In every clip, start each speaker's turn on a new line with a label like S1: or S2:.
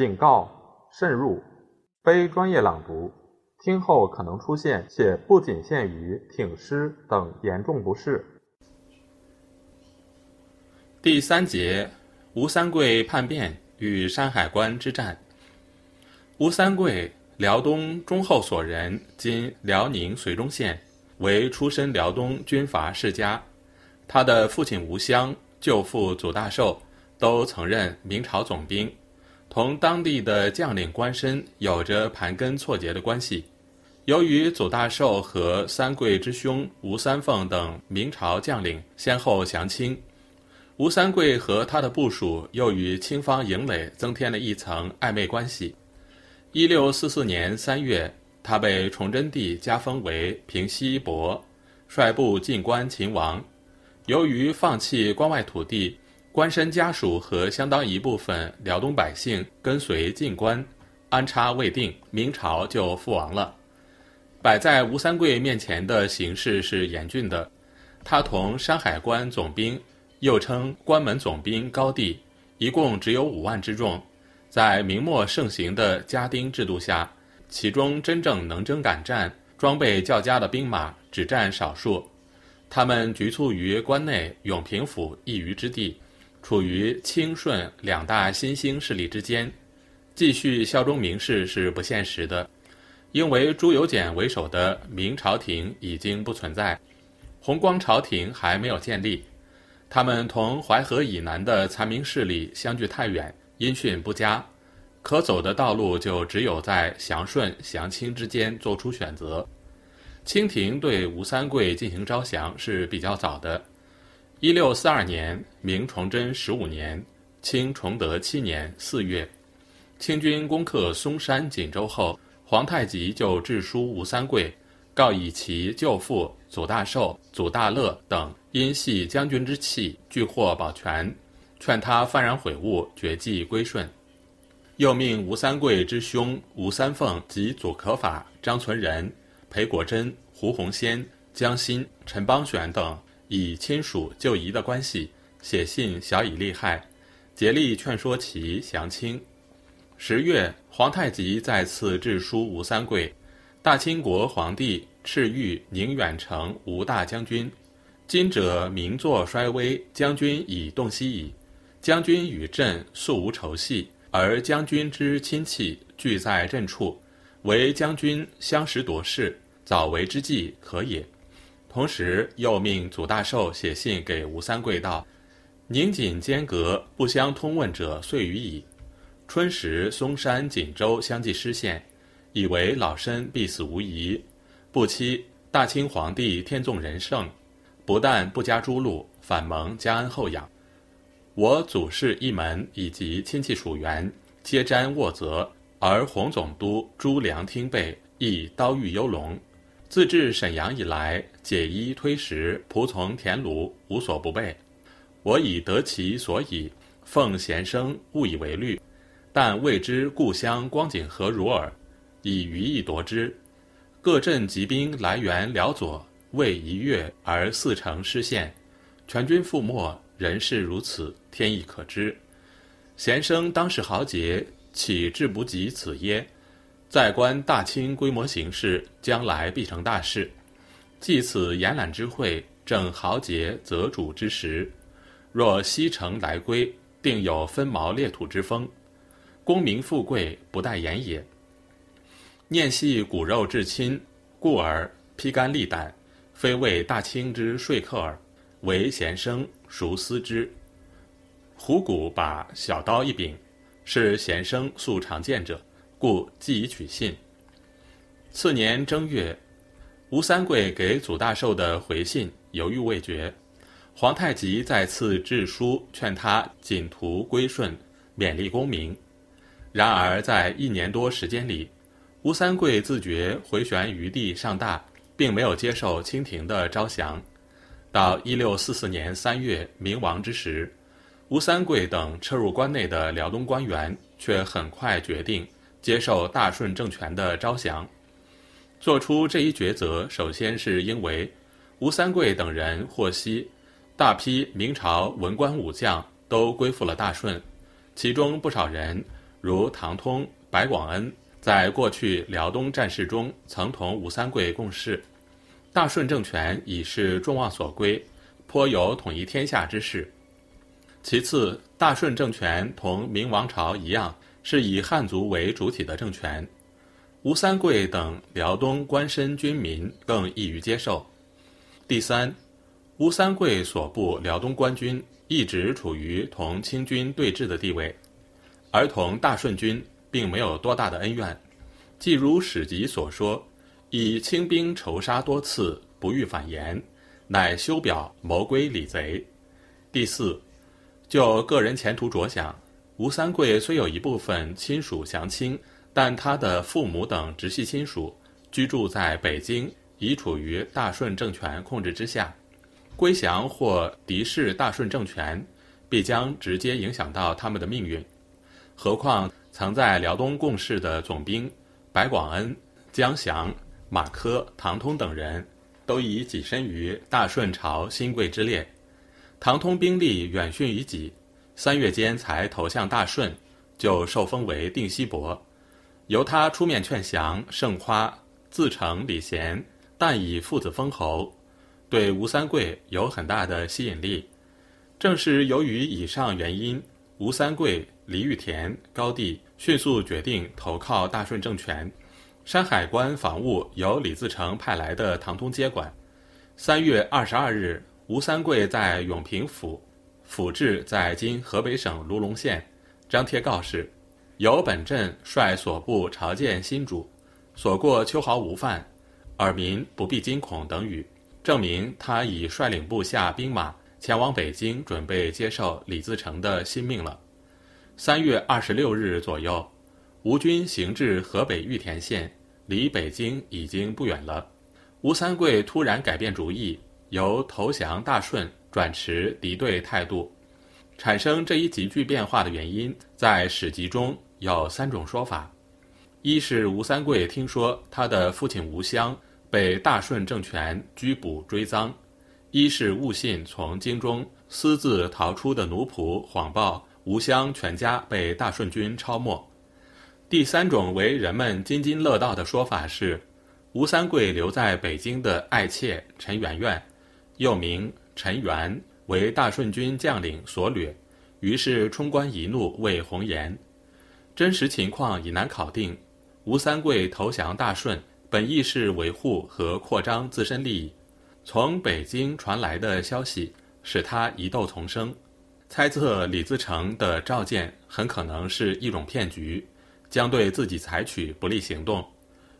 S1: 警告：慎入，非专业朗读，听后可能出现且不仅限于挺尸等严重不适。
S2: 第三节：吴三桂叛变与山海关之战。吴三桂，辽东中后所人，今辽宁绥中县，为出身辽东军阀世家。他的父亲吴襄、舅父祖大寿都曾任明朝总兵，同当地的将领官绅有着盘根错节的关系。由于祖大寿和三桂之兄吴三凤等明朝将领先后降清，吴三桂和他的部属又与清方营垒增添了一层暧昧关系。一六四四年三月，他被崇祯帝加封为平西伯，率部进关秦王。由于放弃关外土地，官绅家属和相当一部分辽东百姓跟随进关，安插未定，明朝就覆亡了。摆在吴三桂面前的形势是严峻的，他同山海关总兵，又称关门总兵高第，一共只有五万之众，在明末盛行的家丁制度下，其中真正能征敢战、装备较佳的兵马只占少数。他们局促于关内永平府一隅之地，处于清顺两大新兴势力之间，继续效忠明氏是不现实的，因为朱由检为首的明朝廷已经不存在，弘光朝廷还没有建立，他们同淮河以南的残明势力相距太远，音讯不佳，可走的道路就只有在降顺、降清之间做出选择。清廷对吴三桂进行招降是比较早的，一六四二年，明崇祯十五年，清崇德七年四月，清军攻克松山、锦州后，皇太极就致书吴三桂，告以其舅父祖大寿、祖大乐等因系将军之气，拒获保全，劝他幡然悔悟，绝迹归顺。又命吴三桂之兄吴三凤及祖可法、张存仁。裴国珍、胡鸿先、江心、陈邦选等以亲属就仪的关系写信小以利害，竭力劝说其降清。十月，皇太极再次致书吴三桂：“大清国皇帝敕谕宁远城吴大将军，今者名作衰微，将军已洞悉矣。将军与朕素无仇隙，而将军之亲戚俱在朕处。”为将军相识夺势，早为之计可也。同时又命祖大寿写信给吴三桂道：“宁锦间隔不相通问者岁余矣。春时嵩山锦州相继失陷，以为老身必死无疑。不期大清皇帝天纵仁圣，不但不加诛戮，反蒙加恩厚养。我祖室一门以及亲戚属员，皆沾沃泽。”而洪总督朱良听备亦刀遇幽龙，自至沈阳以来，解衣推食，仆从田庐，无所不备。我已得其所以，奉贤生勿以为虑，但未知故乡光景何如耳，以余意夺之。各镇集兵来援辽左，未一月而四城失陷，全军覆没，人事如此，天意可知。贤生当时豪杰。岂志不及此耶？在观大清规模形势，将来必成大事。继此延揽之会，正豪杰择主之时。若西城来归，定有分毛裂土之风。功名富贵，不待言也。念系骨肉至亲，故而披肝沥胆，非为大清之说客耳。唯贤生孰思之？虎骨把小刀一柄。是贤生素常见者，故即以取信。次年正月，吴三桂给祖大寿的回信犹豫未决，皇太极再次致书劝他谨图归顺，勉励功名。然而在一年多时间里，吴三桂自觉回旋余地尚大，并没有接受清廷的招降。到一六四四年三月明亡之时。吴三桂等撤入关内的辽东官员，却很快决定接受大顺政权的招降。做出这一抉择，首先是因为吴三桂等人获悉，大批明朝文官武将都归附了大顺，其中不少人如唐通、白广恩，在过去辽东战事中曾同吴三桂共事。大顺政权已是众望所归，颇有统一天下之势。其次，大顺政权同明王朝一样，是以汉族为主体的政权。吴三桂等辽东官绅军民更易于接受。第三，吴三桂所部辽东官军一直处于同清军对峙的地位，而同大顺军并没有多大的恩怨。既如史籍所说，以清兵仇杀多次，不遇反言，乃修表谋归李贼。第四，就个人前途着想，吴三桂虽有一部分亲属降清。但他的父母等直系亲属居住在北京，已处于大顺政权控制之下，归降或敌视大顺政权，必将直接影响到他们的命运。何况曾在辽东共事的总兵白广恩、江祥、马科、唐通等人，都已跻身于大顺朝新贵之列。唐通兵力远逊于己，三月间才投向大顺，就受封为定西伯。由他出面劝降，盛夸自成礼贤，但以父子封侯，对吴三桂有很大的吸引力。正是由于以上原因，吴三桂、李玉田、高帝迅速决定投靠大顺政权。山海关防务由李自成派来的唐通接管。三月二十二日，吴三桂在永平府，府治在今河北省卢龙县，张贴告示。由本镇率所部朝见新主，所过秋毫无犯，尔民不必惊恐等语，证明他已率领部下兵马前往北京，准备接受李自成的新命了。三月二十六日左右，吴军行至河北玉田县，离北京已经不远了。吴三桂突然改变主意，由投降大顺转持敌对态度，产生这一急剧变化的原因，在史籍中。有三种说法：一是吴三桂听说他的父亲吴襄被大顺政权拘捕追赃；一是误信从京中私自逃出的奴仆谎报吴襄全家被大顺军抄没；第三种为人们津津乐道的说法是，吴三桂留在北京的爱妾陈圆圆，又名陈元，为大顺军将领所掠，于是冲冠一怒为红颜。真实情况已难考定。吴三桂投降大顺，本意是维护和扩张自身利益。从北京传来的消息使他疑窦丛生，猜测李自成的召见很可能是一种骗局，将对自己采取不利行动。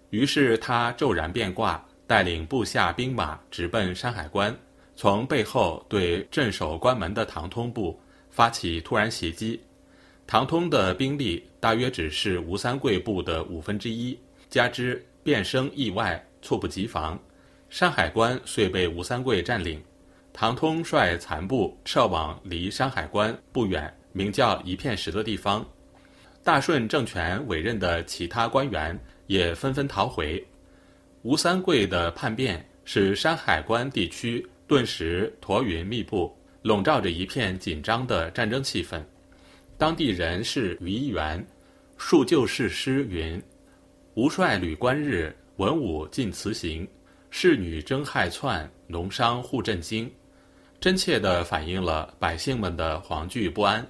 S2: 于是他骤然变卦，带领部下兵马直奔山海关，从背后对镇守关门的唐通部发起突然袭击。唐通的兵力大约只是吴三桂部的五分之一，加之变生意外，猝不及防，山海关遂被吴三桂占领。唐通率残部撤往离山海关不远、名叫一片石的地方。大顺政权委任的其他官员也纷纷逃回。吴三桂的叛变使山海关地区顿时驼云密布，笼罩着一片紧张的战争气氛。当地人士于一元述旧事诗云：“吴帅履官日，文武尽辞行；侍女争害窜，农商互震惊。”真切地反映了百姓们的惶惧不安。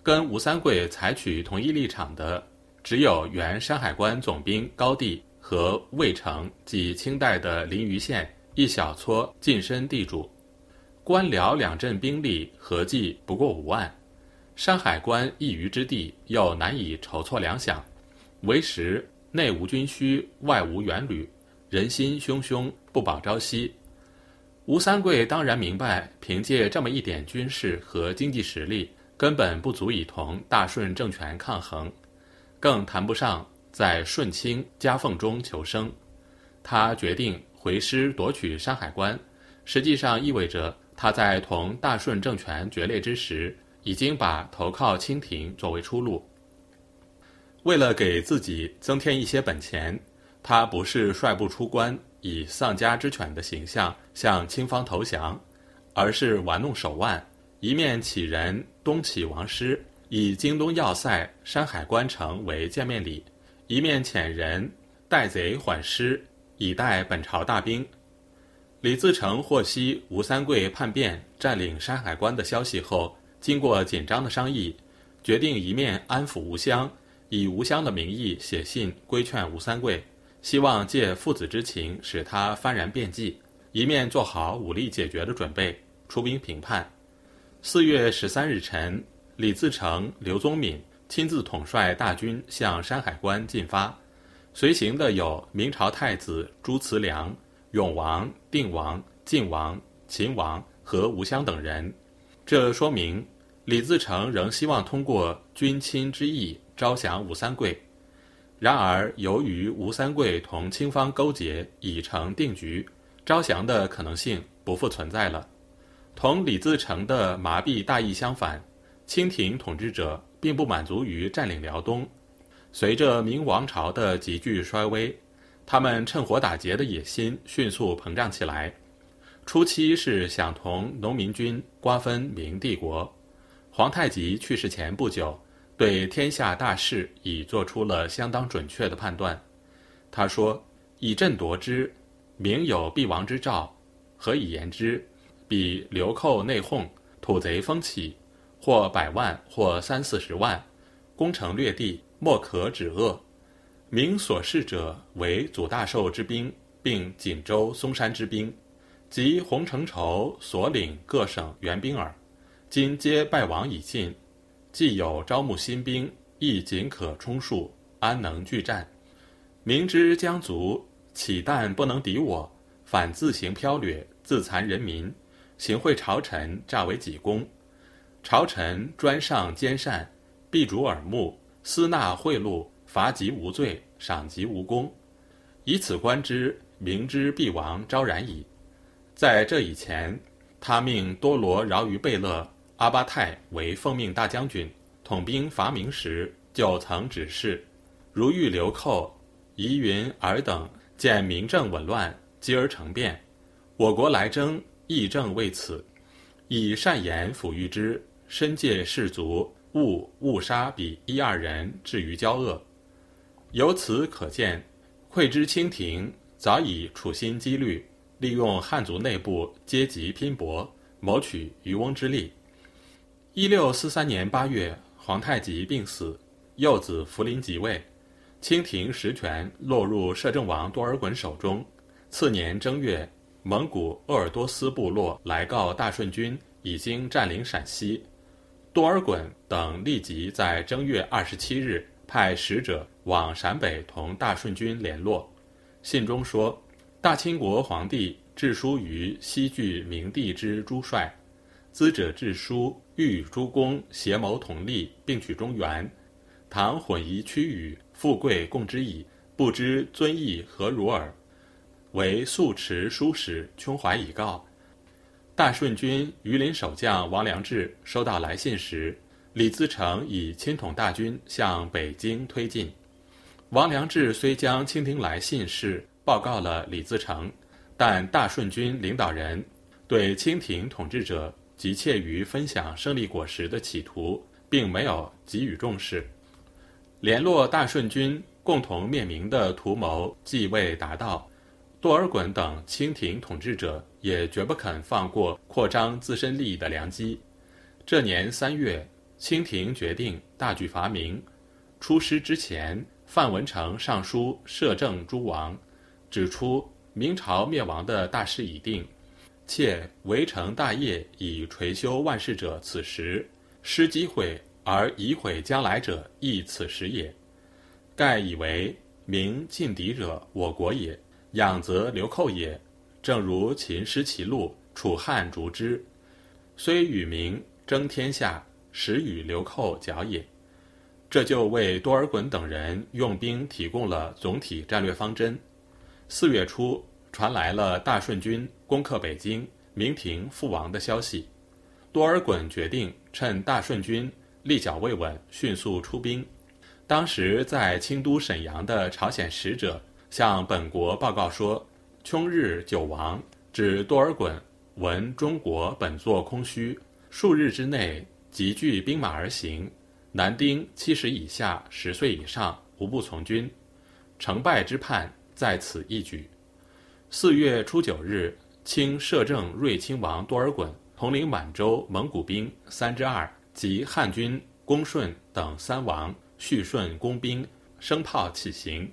S2: 跟吴三桂采取同一立场的，只有原山海关总兵高第和魏城及清代的临榆县一小撮近身地主。官僚两镇兵力合计不过五万。山海关一隅之地，又难以筹措粮饷，为时内无军需，外无援旅，人心汹汹，不保朝夕。吴三桂当然明白，凭借这么一点军事和经济实力，根本不足以同大顺政权抗衡，更谈不上在顺清夹缝中求生。他决定回师夺取山海关，实际上意味着他在同大顺政权决裂之时。已经把投靠清廷作为出路。为了给自己增添一些本钱，他不是率部出关以丧家之犬的形象向清方投降，而是玩弄手腕，一面启人东起王师，以京东要塞山海关城为见面礼，一面遣人带贼缓师，以待本朝大兵。李自成获悉吴三桂叛变、占领山海关的消息后，经过紧张的商议，决定一面安抚吴襄，以吴襄的名义写信规劝吴三桂，希望借父子之情使他幡然变计；一面做好武力解决的准备，出兵平叛。四月十三日晨，李自成、刘宗敏亲自统帅大军向山海关进发，随行的有明朝太子朱慈良、永王、定王、晋王、秦王和吴襄等人。这说明。李自成仍希望通过君亲之意招降吴三桂，然而由于吴三桂同清方勾结已成定局，招降的可能性不复存在了。同李自成的麻痹大意相反，清廷统治者并不满足于占领辽东。随着明王朝的急剧衰微，他们趁火打劫的野心迅速膨胀起来。初期是想同农民军瓜分明帝国。皇太极去世前不久，对天下大势已做出了相当准确的判断。他说：“以朕夺之，明有必亡之兆，何以言之？彼流寇内讧，土贼风起，或百万，或三四十万，攻城略地，莫可止遏。明所事者为祖大寿之兵，并锦州、嵩山之兵，及洪承畴所领各省援兵耳。”今皆败亡已尽，既有招募新兵，亦仅可充数，安能拒战？明知将卒，岂但不能敌我，反自行剽掠，自残人民，行贿朝臣，诈为己功。朝臣专上奸善，必主耳目，私纳贿赂，罚及无罪，赏及无功。以此观之，明知必亡昭然矣。在这以前，他命多罗饶于贝勒。阿巴泰为奉命大将军，统兵伐明时，就曾指示：如遇流寇，疑云尔等见民政紊乱，继而成变，我国来征，亦正为此。以善言抚育之，身借士卒，误误杀彼一二人，至于交恶。由此可见，会知清廷早已处心积虑，利用汉族内部阶级拼搏，谋取渔翁之利。一六四三年八月，皇太极病死，幼子福临即位，清廷实权落入摄政王多尔衮手中。次年正月，蒙古鄂尔多斯部落来告大顺军已经占领陕西，多尔衮等立即在正月二十七日派使者往陕北同大顺军联络。信中说：“大清国皇帝致书于西据明帝之诸帅。”资者致书，欲与诸公协谋同立，并取中原。唐混夷屈语，富贵共之矣。不知尊义何如耳？为素持书使，胸怀以告。大顺军榆林守将王良志收到来信时，李自成已亲统大军向北京推进。王良志虽将清廷来信事报告了李自成，但大顺军领导人对清廷统治者。急切于分享胜利果实的企图，并没有给予重视。联络大顺军共同灭明的图谋既未达到，多尔衮等清廷统治者也绝不肯放过扩张自身利益的良机。这年三月，清廷决定大举伐明。出师之前，范文成上书摄政诸王，指出明朝灭亡的大势已定。且围城大业以垂修万世者，此时失机会而以毁将来者，亦此时也。盖以为明尽敌者，我国也；养则流寇也。正如秦失其路，楚汉逐之，虽与民争天下，实与流寇剿也。这就为多尔衮等人用兵提供了总体战略方针。四月初。传来了大顺军攻克北京、明廷覆亡的消息，多尔衮决定趁大顺军立脚未稳，迅速出兵。当时在清都沈阳的朝鲜使者向本国报告说：“秋日久亡，指多尔衮闻中国本作空虚，数日之内集聚兵马而行，男丁七十以下、十岁以上无不从军，成败之判在此一举。四月初九日，清摄政睿亲王多尔衮统领满洲蒙古兵三之二及汉军恭顺等三王叙顺工兵声炮起行，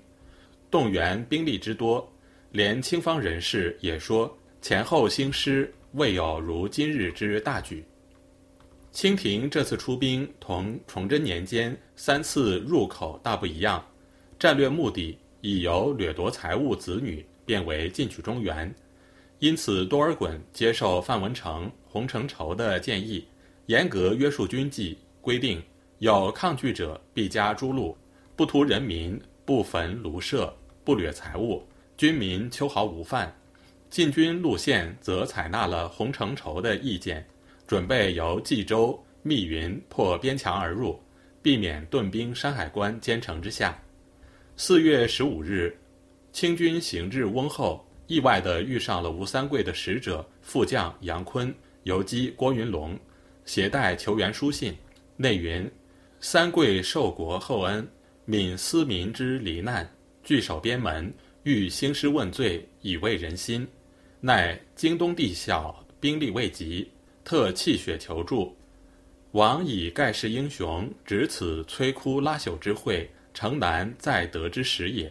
S2: 动员兵力之多，连清方人士也说前后兴师未有如今日之大举。清廷这次出兵同崇祯年间三次入口大不一样，战略目的已由掠夺财物子女变为进取中原，因此多尔衮接受范文成、洪承畴的建议，严格约束军纪，规定有抗拒者必加诛戮，不屠人民，不焚庐舍，不掠财物，军民秋毫无犯。进军路线则采纳了洪承畴的意见。准备由冀州、密云破边墙而入，避免顿兵山海关坚城之下。四月十五日，清军行至翁后，意外地遇上了吴三桂的使者副将杨坤、游击郭云龙，携带求援书信，内云：“三桂受国厚恩，悯思民之罹难，据守边门，欲兴师问罪，以慰人心。奈京东地小，兵力未及。”特泣血求助，王以盖世英雄，值此摧枯拉朽之会，诚难再得之时也。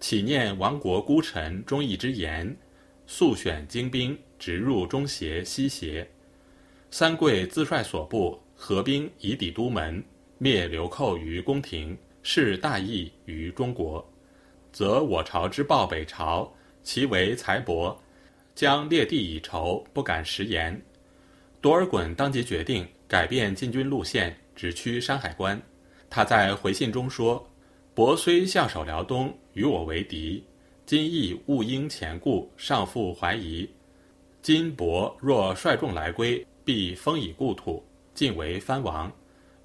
S2: 岂念亡国孤臣忠义之言，速选精兵，直入中邪、西邪。三桂自率所部合兵以抵都门，灭流寇于宫廷，是大义于中国。则我朝之报北朝，其为财帛，将列地以酬，不敢食言。多尔衮当即决定改变进军路线，直趋山海关。他在回信中说：“伯虽向守辽东，与我为敌，今亦勿应前顾，上复怀疑。今伯若率众来归，必封以故土，尽为藩王。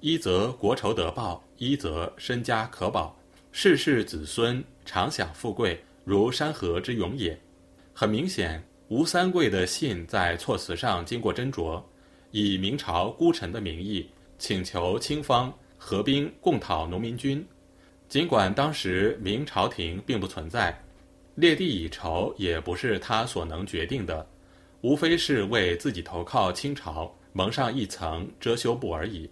S2: 一则国仇得报，一则身家可保，世世子孙常享富贵，如山河之永也。”很明显。吴三桂的信在措辞上经过斟酌，以明朝孤臣的名义请求清方合兵共讨农民军。尽管当时明朝廷并不存在，列地以酬也不是他所能决定的，无非是为自己投靠清朝蒙上一层遮羞布而已。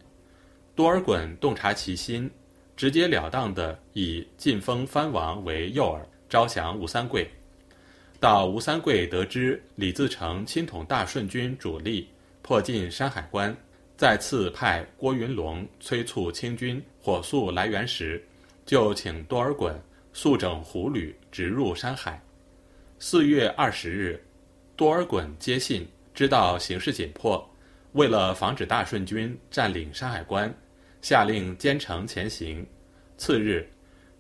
S2: 多尔衮洞察其心，直截了当地以晋封藩王为诱饵，招降吴三桂。到吴三桂得知李自成亲统大顺军主力迫近山海关，再次派郭云龙催促清军火速来援时，就请多尔衮速整胡旅直入山海。四月二十日，多尔衮接信，知道形势紧迫，为了防止大顺军占领山海关，下令兼程前行。次日，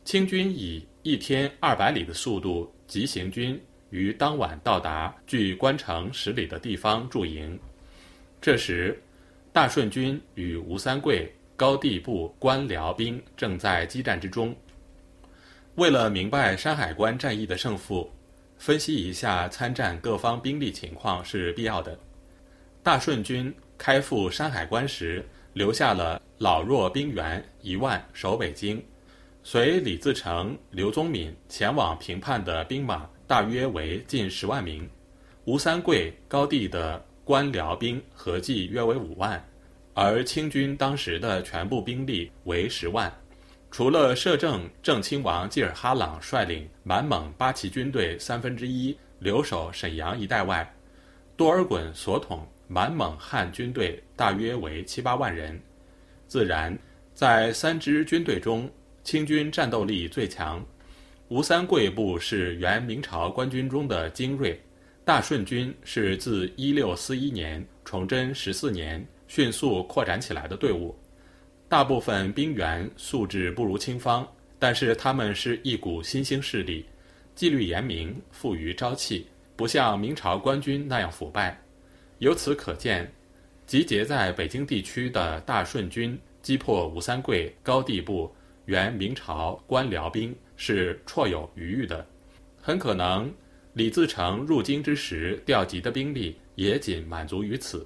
S2: 清军以一天二百里的速度急行军。于当晚到达距关城十里的地方驻营。这时，大顺军与吴三桂高地部官僚兵正在激战之中。为了明白山海关战役的胜负，分析一下参战各方兵力情况是必要的。大顺军开赴山海关时，留下了老弱兵员一万守北京，随李自成、刘宗敏前往平叛的兵马。大约为近十万名，吴三桂高地的官僚兵合计约为五万，而清军当时的全部兵力为十万。除了摄政正亲王济尔哈朗率领满蒙八旗军队三分之一留守沈阳一带外，多尔衮所统满蒙汉军队大约为七八万人。自然，在三支军队中，清军战斗力最强。吴三桂部是原明朝官军中的精锐，大顺军是自一六四一年崇祯十四年迅速扩展起来的队伍。大部分兵员素质不如清方，但是他们是一股新兴势力，纪律严明，富于朝气，不像明朝官军那样腐败。由此可见，集结在北京地区的大顺军击破吴三桂高地部原明朝官僚兵。是绰有余裕的，很可能李自成入京之时调集的兵力也仅满足于此，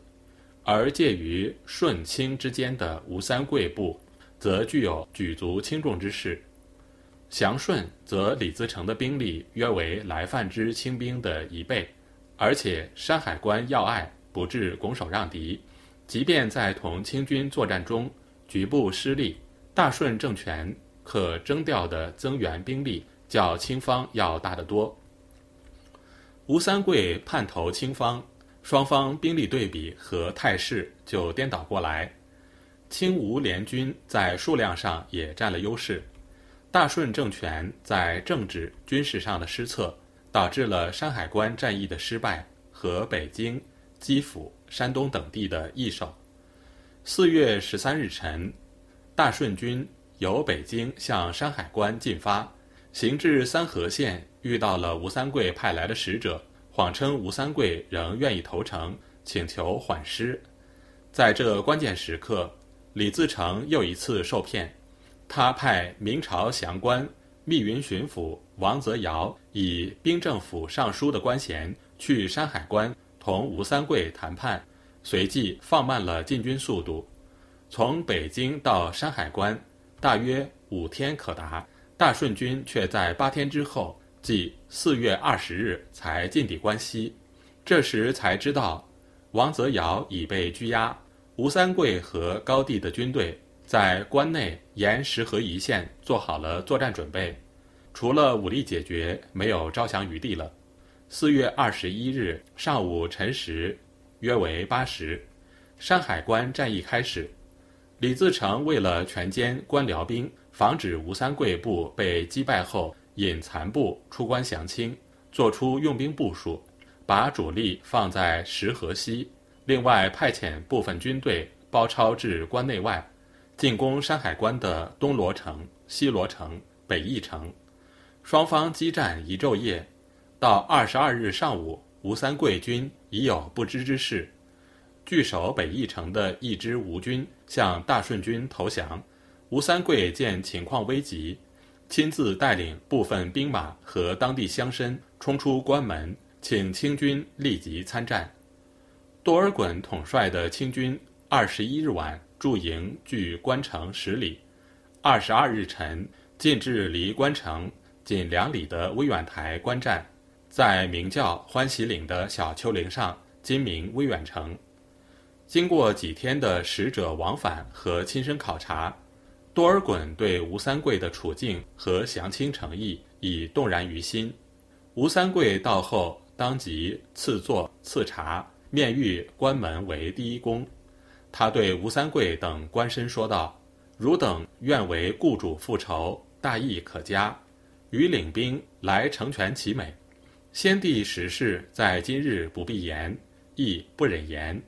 S2: 而介于顺清之间的吴三桂部，则具有举足轻重之势；降顺则李自成的兵力约为来犯之清兵的一倍，而且山海关要隘，不致拱手让敌。即便在同清军作战中局部失利，大顺政权可征调的增援兵力较清方要大得多。吴三桂叛投清方，双方兵力对比和态势就颠倒过来。清吴联军在数量上也占了优势，大顺政权在政治军事上的失策，导致了山海关战役的失败和北京、基辅、山东等地的易手。四月十三日晨，大顺军由北京向山海关进发，行至三河县。遇到了吴三桂派来的使者，谎称吴三桂仍愿意投诚，请求缓师。在这关键时刻，李自成又一次受骗。他派明朝降官密云巡抚王泽尧以兵政府尚书的官衔去山海关同吴三桂谈判，随即放慢了进军速度。从北京到山海关，大约五天可达，大顺军却在八天之后。即四月二十日才进抵关西，这时才知道王泽尧已被拘押，吴三桂和高帝的军队在关内沿石河一线做好了作战准备，除了武力解决，没有招降余地了。四月二十一日上午辰时，约为八时，山海关战役开始。李自成为了全歼官僚兵，防止吴三桂部被击败后。引残部出关降清，做出用兵部署，把主力放在石河西，另外派遣部分军队包抄至关内外，进攻山海关的东罗城、西罗城、北翼城。双方激战一昼夜，到二十二日上午，吴三桂军已有不知之事。据守北翼城的一支吴军向大顺军投降，吴三桂见情况危急。亲自带领部分兵马和当地乡绅冲出关门，请清军立即参战。多尔衮统帅的清军二十一日晚驻营距关城十里，二十二日晨进至离关城仅两里的威远台观战，在名叫欢喜岭的小丘陵上，今名威远城。经过几天的使者往返和亲身考察。多尔衮对吴三桂的处境和降清诚意已动然于心。吴三桂到后，当即赐座赐茶，面谕关门为第一功。他对吴三桂等官绅说道：“汝等愿为雇主复仇，大义可嘉，与领兵来成全其美。先帝时事在今日不必言，亦不忍言。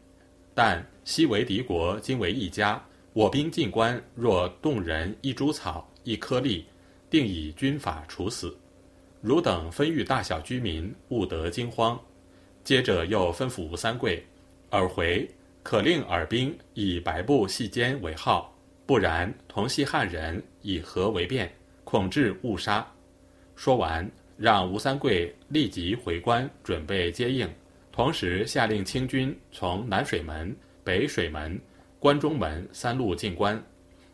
S2: 但昔为敌国，今为一家。”我兵进关，若动人一株草、一颗粒，定以军法处死。汝等分域大小居民，勿得惊慌。接着又吩咐吴三桂：尔回可令尔兵以白布细肩为号，不然同系汉人，以和为变，恐致误杀。说完，让吴三桂立即回关准备接应，同时下令清军从南水门、北水门。关中门三路进关，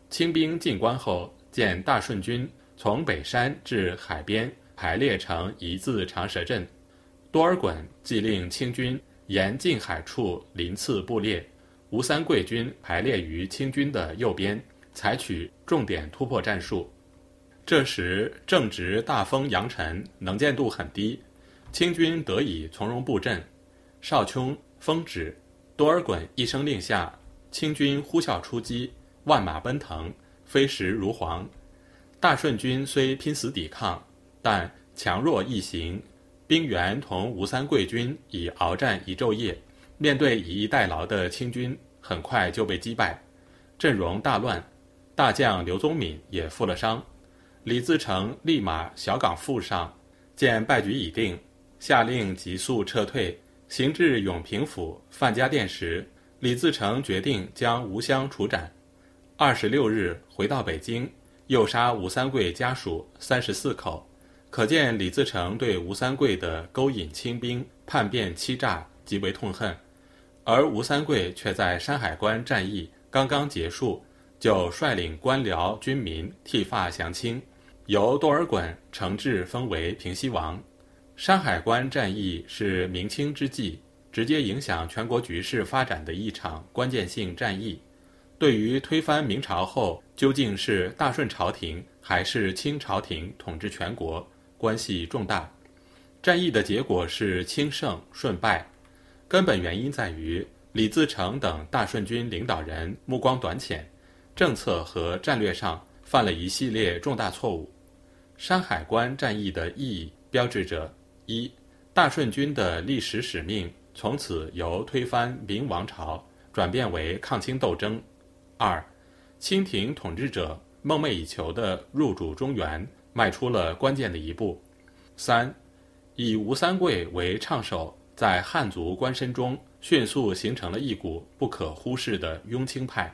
S2: 清兵进关后，见大顺军从北山至海边排列成一字长蛇阵。多尔衮即令清军沿近海处临次布列，吴三桂军排列于清军的右边，采取重点突破战术。这时正值大风扬尘，能见度很低，清军得以从容布阵。少琼风止，多尔衮一声令下。清军呼啸出击，万马奔腾，飞石如簧。大顺军虽拼死抵抗，但强弱易行。兵员同吴三桂军已鏖战一昼夜，面对以逸待劳的清军，很快就被击败，阵容大乱。大将刘宗敏也负了伤。李自成立马小岗附上，见败局已定，下令急速撤退。行至永平府范家店时。李自成决定将吴襄处斩，二十六日回到北京，又杀吴三桂家属三十四口，可见李自成对吴三桂的勾引清兵、叛变欺诈极为痛恨。而吴三桂却在山海关战役刚刚结束，就率领官僚军民剃发降清，由多尔衮承制封为平西王。山海关战役是明清之际直接影响全国局势发展的一场关键性战役，对于推翻明朝后究竟是大顺朝廷还是清朝廷统治全国，关系重大。战役的结果是清胜顺败，根本原因在于李自成等大顺军领导人目光短浅，政策和战略上犯了一系列重大错误。山海关战役的意义标志着：一、大顺军的历史使命从此由推翻明王朝转变为抗清斗争；二、清廷统治者梦寐以求的入主中原迈出了关键的一步；三。以吴三桂为唱首，在汉族官绅中迅速形成了一股不可忽视的拥清派。